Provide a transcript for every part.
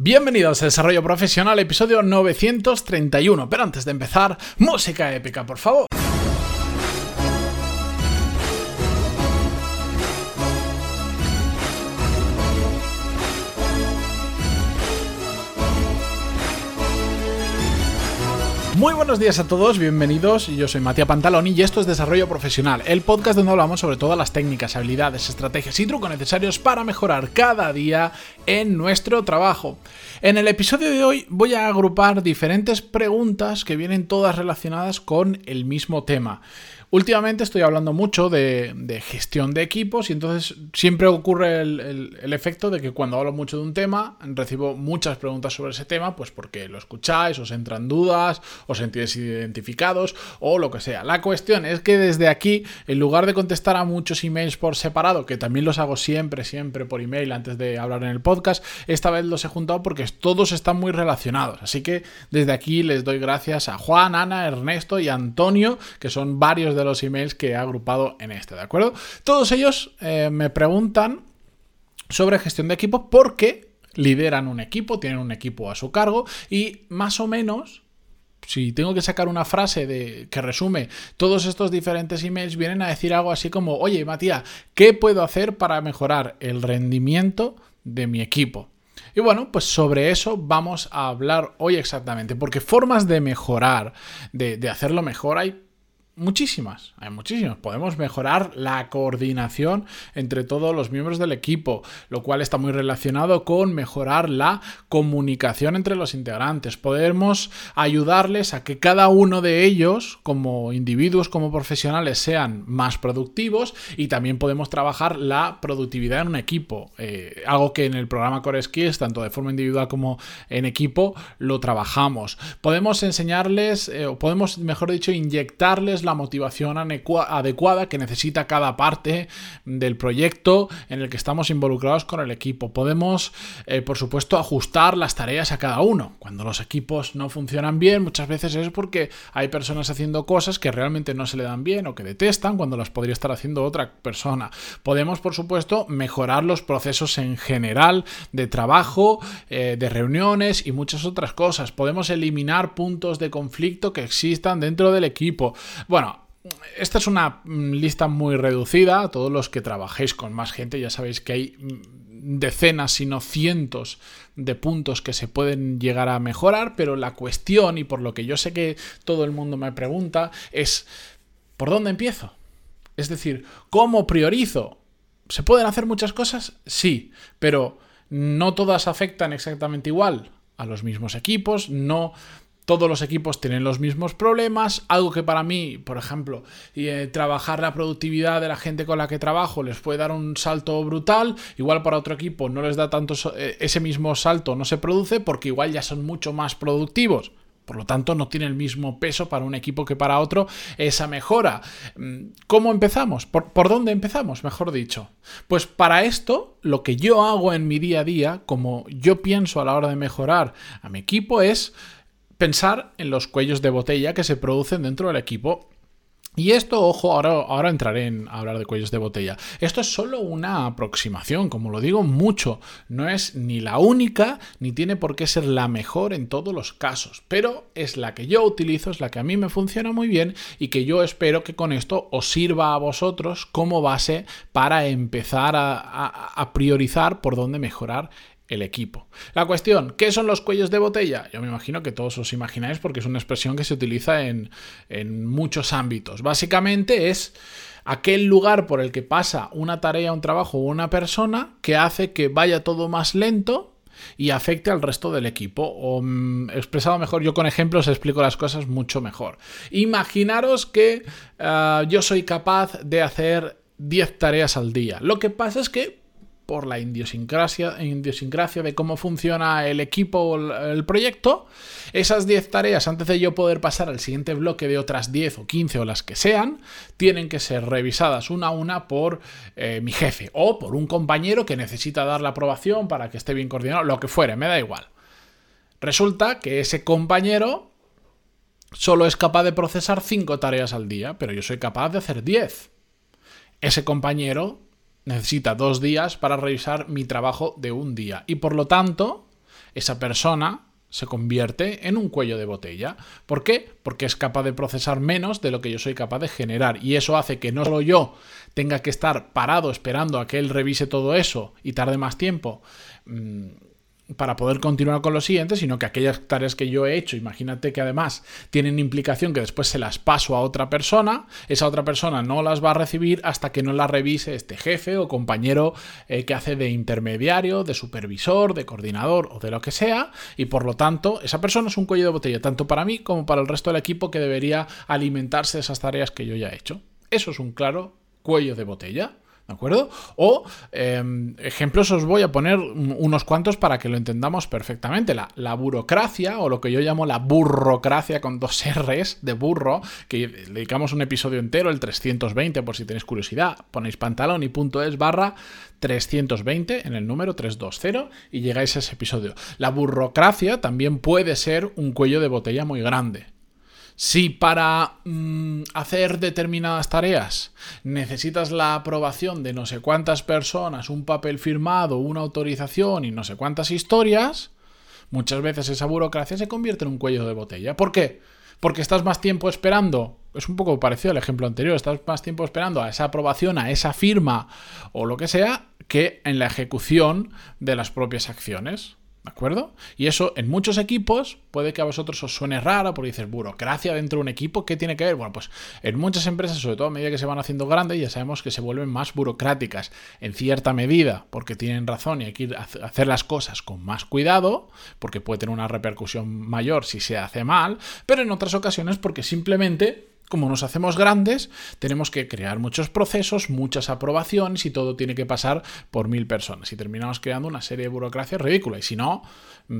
Bienvenidos a Desarrollo Profesional, episodio 931. Pero antes de empezar, música épica, por favor. Muy buenos días a todos, bienvenidos. Yo soy Matías Pantaloni y esto es Desarrollo Profesional, el podcast donde hablamos sobre todas las técnicas, habilidades, estrategias y trucos necesarios para mejorar cada día en nuestro trabajo. En el episodio de hoy voy a agrupar diferentes preguntas que vienen todas relacionadas con el mismo tema. Últimamente estoy hablando mucho de, gestión de equipos y entonces siempre ocurre el, efecto de que cuando hablo mucho de un tema recibo muchas preguntas sobre ese tema, pues porque lo escucháis, os entran dudas, os sentís identificados o lo que sea. La cuestión es que desde aquí, en lugar de contestar a muchos emails por separado, que también los hago siempre, siempre por email antes de hablar en el podcast, esta vez los he juntado porque todos están muy relacionados. Así que desde aquí les doy gracias a Juan, Ana, Ernesto y Antonio, que son varios de los emails que he agrupado en este, ¿de acuerdo? Todos ellos eh, me preguntan sobre gestión de equipo porque lideran un equipo, tienen un equipo a su cargo y más o menos si tengo que sacar una frase de, que resume todos estos diferentes emails, vienen a decir algo así como, oye, Matías, ¿qué puedo hacer para mejorar el rendimiento de mi equipo? Y bueno, pues sobre eso vamos a hablar hoy exactamente, porque formas de mejorar, de, de hacerlo mejor hay Muchísimas, hay muchísimas. Podemos mejorar la coordinación entre todos los miembros del equipo, lo cual está muy relacionado con mejorar la comunicación entre los integrantes. Podemos ayudarles a que cada uno de ellos, como individuos, como profesionales, sean más productivos y también podemos trabajar la productividad en un equipo. Eh, algo que en el programa Core Skills, tanto de forma individual como en equipo, lo trabajamos. Podemos enseñarles, eh, o podemos, mejor dicho, inyectarles la motivación adecuada que necesita cada parte del proyecto en el que estamos involucrados con el equipo. Podemos, eh, por supuesto, ajustar las tareas a cada uno. Cuando los equipos no funcionan bien, muchas veces es porque hay personas haciendo cosas que realmente no se le dan bien o que detestan cuando las podría estar haciendo otra persona. Podemos, por supuesto, mejorar los procesos en general de trabajo, eh, de reuniones y muchas otras cosas. Podemos eliminar puntos de conflicto que existan dentro del equipo. Bueno, esta es una mm, lista muy reducida. Todos los que trabajéis con más gente ya sabéis que hay mm, decenas, sino cientos de puntos que se pueden llegar a mejorar, pero la cuestión, y por lo que yo sé que todo el mundo me pregunta, es ¿por dónde empiezo? Es decir, ¿cómo priorizo? ¿Se pueden hacer muchas cosas? Sí, pero no todas afectan exactamente igual a los mismos equipos, no todos los equipos tienen los mismos problemas, algo que para mí, por ejemplo, eh, trabajar la productividad de la gente con la que trabajo les puede dar un salto brutal, igual para otro equipo no les da tanto eh, ese mismo salto, no se produce porque igual ya son mucho más productivos. Por lo tanto, no tiene el mismo peso para un equipo que para otro esa mejora. Mm, ¿Cómo empezamos? ¿Por, ¿Por, dónde empezamos, mejor dicho? Pues para esto, lo que yo hago en mi día a día, como yo pienso a la hora de mejorar a mi equipo, es pensar en los cuellos de botella que se producen dentro del equipo y esto, ojo, ahora, ahora entraré en hablar de cuellos de botella. Esto es solo una aproximación, como lo digo mucho. No es ni la única, ni tiene por qué ser la mejor en todos los casos. Pero es la que yo utilizo, es la que a mí me funciona muy bien y que yo espero que con esto os sirva a vosotros como base para empezar a, a priorizar por dónde mejorar el equipo. La cuestión, ¿qué son los cuellos de botella? Yo me imagino que todos os imagináis porque es una expresión que se utiliza en, en muchos ámbitos. Básicamente es aquel lugar por el que pasa una tarea, un trabajo o una persona que hace que vaya todo más lento y afecte al resto del equipo. O mm, expresado mejor, yo con ejemplos explico las cosas mucho mejor. Imaginaros que eh, yo soy capaz de hacer 10 tareas al día. Lo que pasa es que por la idiosincrasia, de cómo funciona el equipo o el proyecto, esas 10 tareas, antes de yo poder pasar al siguiente bloque de otras 10 o 15 o las que sean, tienen que ser revisadas una a una por eh, mi jefe o por un compañero que necesita dar la aprobación para que esté bien coordinado, lo que fuere, me da igual. Resulta que ese compañero solo es capaz de procesar 5 tareas al día, pero yo soy capaz de hacer 10. Ese compañero necesita dos días para revisar mi trabajo de un día. Y por lo tanto, esa persona se convierte en un cuello de botella. ¿Por qué? Porque es capaz de procesar menos de lo que yo soy capaz de generar. Y eso hace que no solo yo tenga que estar parado esperando a que él revise todo eso y tarde más tiempo. Para poder continuar con lo siguiente, sino que aquellas tareas que yo he hecho, imagínate que además tienen implicación que después se las paso a otra persona, esa otra persona no las va a recibir hasta que no las revise este jefe o compañero eh, que hace de intermediario, de supervisor, de coordinador o de lo que sea, y por lo tanto esa persona es un cuello de botella, tanto para mí como para el resto del equipo que debería alimentarse de esas tareas que yo ya he hecho. Eso es un claro cuello de botella. ¿De acuerdo? O em, ejemplos os voy a poner unos cuantos para que lo entendamos perfectamente. La, burocracia, o lo que yo llamo la burrocracia con dos R's de burro, que dedicamos un episodio entero, el 320, por si tenéis curiosidad. Ponéis pantalón y punto es barra 320 en el número 320 y llegáis a ese episodio. La burocracia también puede ser un cuello de botella muy grande. Si para mm, hacer determinadas tareas necesitas la aprobación de no sé cuántas personas, un papel firmado, una autorización y no sé cuántas historias, muchas veces esa burocracia se convierte en un cuello de botella. ¿Por qué? Porque estás más tiempo esperando, es un poco parecido al ejemplo anterior, estás más tiempo esperando a esa aprobación, a esa firma o lo que sea, que en la ejecución de las propias acciones. ¿De acuerdo? Y eso en muchos equipos puede que a vosotros os suene raro porque dices, burocracia dentro de un equipo, ¿qué tiene que ver? Bueno, pues en muchas empresas, sobre todo a medida que se van haciendo grandes, ya sabemos que se vuelven más burocráticas en cierta medida porque tienen razón y hay que hacer las cosas con más cuidado porque puede tener una repercusión mayor si se hace mal, pero en otras ocasiones porque simplemente como nos hacemos grandes, tenemos que crear muchos procesos, muchas aprobaciones y todo tiene que pasar por mil personas. Y terminamos creando una serie de burocracia ridícula. Y si no,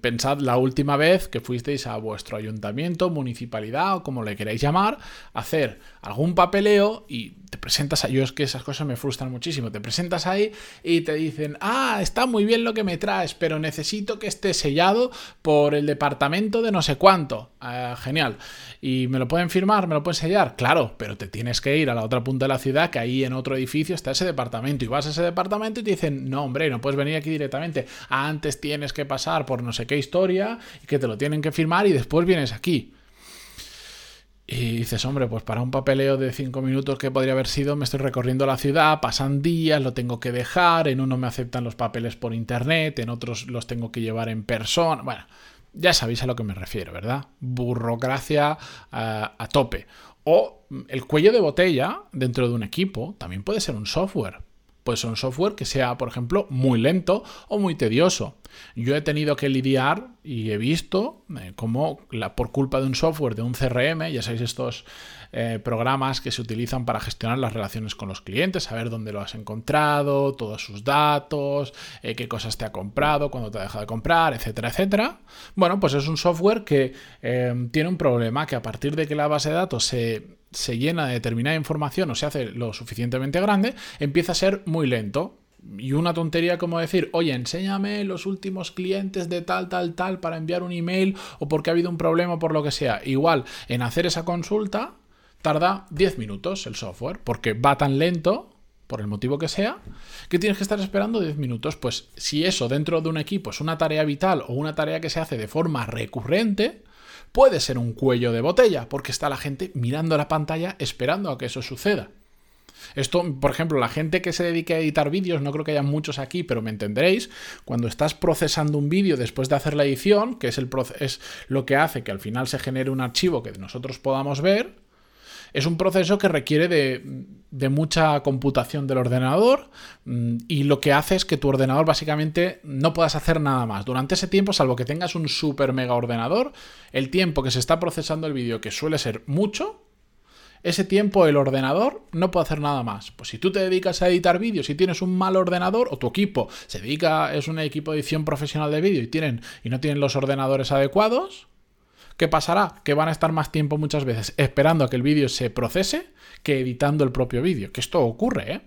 pensad la última vez que fuisteis a vuestro ayuntamiento, municipalidad o como le queráis llamar, a hacer algún papeleo y te presentas ahí, yo es que esas cosas me frustran muchísimo, te presentas ahí y te dicen, ah, está muy bien lo que me traes, pero necesito que esté sellado por el departamento de no sé cuánto. Ah, genial. ¿Y me lo pueden firmar? ¿Me lo pueden sellar? Claro, pero te tienes que ir a la otra punta de la ciudad, que ahí en otro edificio está ese departamento, y vas a ese departamento y te dicen, no, hombre, no puedes venir aquí directamente, antes tienes que pasar por no sé qué historia, y que te lo tienen que firmar y después vienes aquí. Y dices, hombre, pues para un papeleo de cinco minutos que podría haber sido, me estoy recorriendo la ciudad, pasan días, lo tengo que dejar, en uno me aceptan los papeles por internet, en otros los tengo que llevar en persona. Bueno, ya sabéis a lo que me refiero, ¿verdad? Burocracia a, a tope. O el cuello de botella dentro de un equipo también puede ser un software. Puede ser un software que sea, por ejemplo, muy lento o muy tedioso. Yo he tenido que lidiar y he visto eh, cómo la, por culpa de un software, de un CRM, ya sabéis estos eh, programas que se utilizan para gestionar las relaciones con los clientes, saber dónde lo has encontrado, todos sus datos, eh, qué cosas te ha comprado, cuándo te ha dejado de comprar, etcétera, etcétera. Bueno, pues es un software que tiene un problema, que a partir de que la base de datos se se llena de determinada información o se hace lo suficientemente grande, empieza a ser muy lento. Y una tontería como decir, oye, enséñame los últimos clientes de tal, tal, tal para enviar un email o porque ha habido un problema por lo que sea. Igual, en hacer esa consulta tarda 10 minutos el software porque va tan lento por el motivo que sea, que tienes que estar esperando 10 minutos. Pues si eso dentro de un equipo es una tarea vital o una tarea que se hace de forma recurrente, puede ser un cuello de botella, porque está la gente mirando la pantalla esperando a que eso suceda. Esto, por ejemplo, la gente que se dedique a editar vídeos, no creo que haya muchos aquí, pero me entenderéis, cuando estás procesando un vídeo después de hacer la edición, que es, el es lo que hace que al final se genere un archivo que nosotros podamos ver, es un proceso que requiere de, mucha computación del ordenador mm, y lo que hace es que tu ordenador básicamente no puedas hacer nada más. Durante ese tiempo, salvo que tengas un super mega ordenador, el tiempo que se está procesando el vídeo, que suele ser mucho, ese tiempo el ordenador no puede hacer nada más. Pues si tú te dedicas a editar vídeos y tienes un mal ordenador o tu equipo se dedica, es un equipo de edición profesional de vídeo y, y no tienen los ordenadores adecuados, ¿Qué pasará? Que van a estar más tiempo muchas veces esperando a que el vídeo se procese que editando el propio vídeo. Que esto ocurre, ¿eh?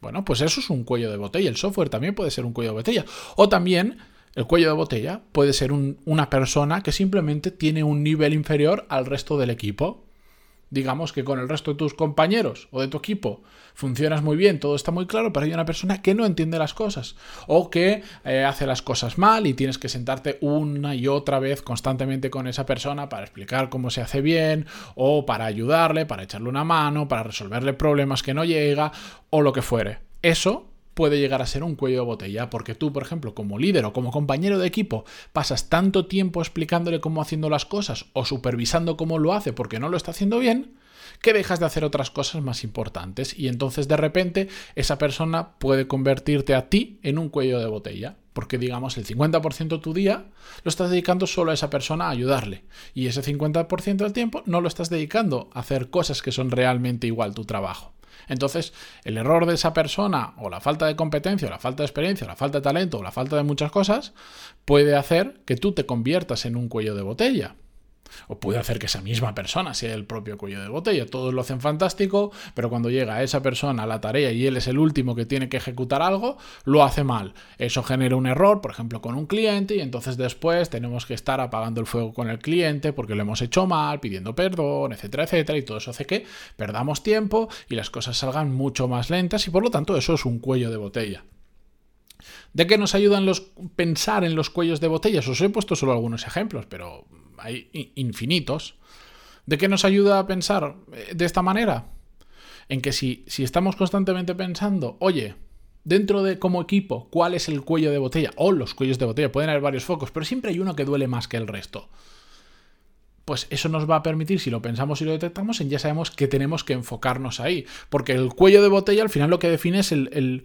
Bueno, pues eso es un cuello de botella. El software también puede ser un cuello de botella. O también el cuello de botella puede ser una persona que simplemente tiene un nivel inferior al resto del equipo. Digamos que con el resto de tus compañeros o de tu equipo funcionas muy bien, todo está muy claro, pero hay una persona que no entiende las cosas o que eh, hace las cosas mal y tienes que sentarte una y otra vez constantemente con esa persona para explicar cómo se hace bien o para ayudarle, para echarle una mano, para resolverle problemas que no llega o lo que fuere. Eso puede llegar a ser un cuello de botella, porque tú, por ejemplo, como líder o como compañero de equipo, pasas tanto tiempo explicándole cómo haciendo las cosas o supervisando cómo lo hace porque no lo está haciendo bien, que dejas de hacer otras cosas más importantes y entonces de repente esa persona puede convertirte a ti en un cuello de botella. Porque digamos el 50% de tu día lo estás dedicando solo a esa persona a ayudarle. Y ese 50% del tiempo no lo estás dedicando a hacer cosas que son realmente igual tu trabajo. Entonces, el error de esa persona, o la falta de competencia, o la falta de experiencia, o la falta de talento, o la falta de muchas cosas, puede hacer que tú te conviertas en un cuello de botella. O puede hacer que esa misma persona sea el propio cuello de botella. Todos lo hacen fantástico, pero cuando llega esa persona a la tarea y él es el último que tiene que ejecutar algo, lo hace mal. Eso genera un error, por ejemplo, con un cliente, y entonces después tenemos que estar apagando el fuego con el cliente porque lo hemos hecho mal, pidiendo perdón, etcétera, etcétera, y todo eso hace que perdamos tiempo y las cosas salgan mucho más lentas y por lo tanto eso es un cuello de botella. ¿De qué nos ayudan los pensar en los cuellos de botellas? Os he puesto solo algunos ejemplos, pero hay infinitos. ¿De qué nos ayuda a pensar eh, de esta manera? En que si, si estamos constantemente pensando, oye, dentro de como equipo, ¿cuál es el cuello de botella? O los cuellos de botella, pueden haber varios focos, pero siempre hay uno que duele más que el resto. Pues eso nos va a permitir, si lo pensamos y lo detectamos, en ya sabemos que tenemos que enfocarnos ahí. Porque el cuello de botella al final lo que define es el, el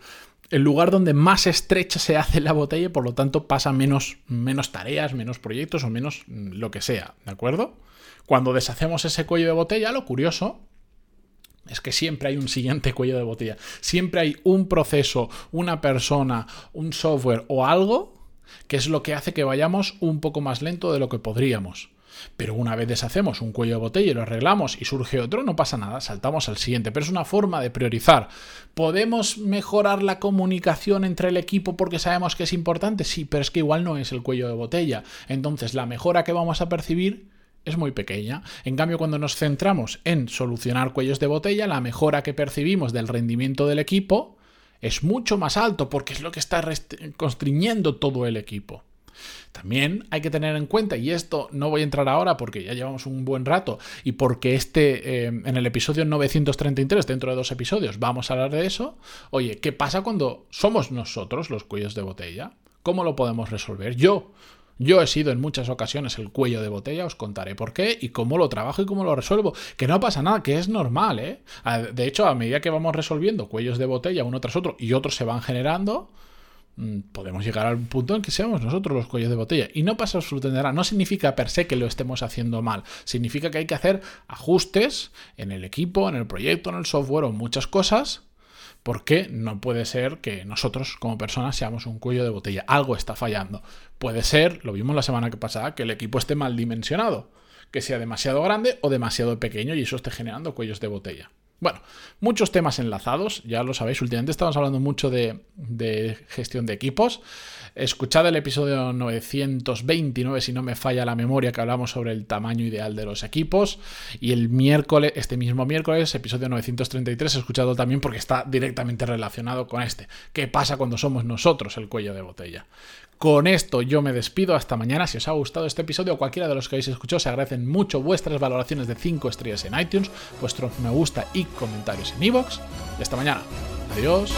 lugar donde más estrecha se hace la botella por lo tanto pasa menos, menos tareas, menos proyectos o menos mm, lo que sea, ¿de acuerdo? Cuando deshacemos ese cuello de botella, lo curioso es que siempre hay un siguiente cuello de botella. Siempre hay un proceso, una persona, un software o algo que es lo que hace que vayamos un poco más lento de lo que podríamos. Pero una vez deshacemos un cuello de botella y lo arreglamos y surge otro, no pasa nada, saltamos al siguiente. Pero es una forma de priorizar. ¿Podemos mejorar la comunicación entre el equipo porque sabemos que es importante? Sí, pero es que igual no es el cuello de botella. Entonces la mejora que vamos a percibir es muy pequeña. En cambio, cuando nos centramos en solucionar cuellos de botella, la mejora que percibimos del rendimiento del equipo es mucho más alto porque es lo que está constriñendo todo el equipo. También hay que tener en cuenta, y esto no voy a entrar ahora porque ya llevamos un buen rato y porque este, eh, en el episodio 933, dentro de dos episodios, vamos a hablar de eso. Oye, ¿qué pasa cuando somos nosotros los cuellos de botella? ¿Cómo lo podemos resolver? Yo, yo he sido en muchas ocasiones el cuello de botella, os contaré por qué y cómo lo trabajo y cómo lo resuelvo. Que no pasa nada, que es normal, ¿eh? De hecho, a medida que vamos resolviendo cuellos de botella uno tras otro y otros se van generando, podemos llegar al punto en que seamos nosotros los cuellos de botella. Y no pasa absolutamente nada. No significa per se que lo estemos haciendo mal. Significa que hay que hacer ajustes en el equipo, en el proyecto, en el software o muchas cosas. Porque no puede ser que nosotros como personas seamos un cuello de botella. Algo está fallando. Puede ser, lo vimos la semana que pasada, que el equipo esté mal dimensionado. Que sea demasiado grande o demasiado pequeño y eso esté generando cuellos de botella. Bueno, muchos temas enlazados, ya lo sabéis, últimamente estamos hablando mucho de, gestión de equipos. Escuchad el episodio 929, si no me falla la memoria, que hablamos sobre el tamaño ideal de los equipos. Y el miércoles, este mismo miércoles, episodio 933, he escuchado también porque está directamente relacionado con este. ¿Qué pasa cuando somos nosotros el cuello de botella? Con esto yo me despido hasta mañana. Si os ha gustado este episodio o cualquiera de los que habéis escuchado, se agradecen mucho vuestras valoraciones de 5 estrellas en iTunes, vuestros me gusta y comentarios en iVoox. y hasta mañana. Adiós.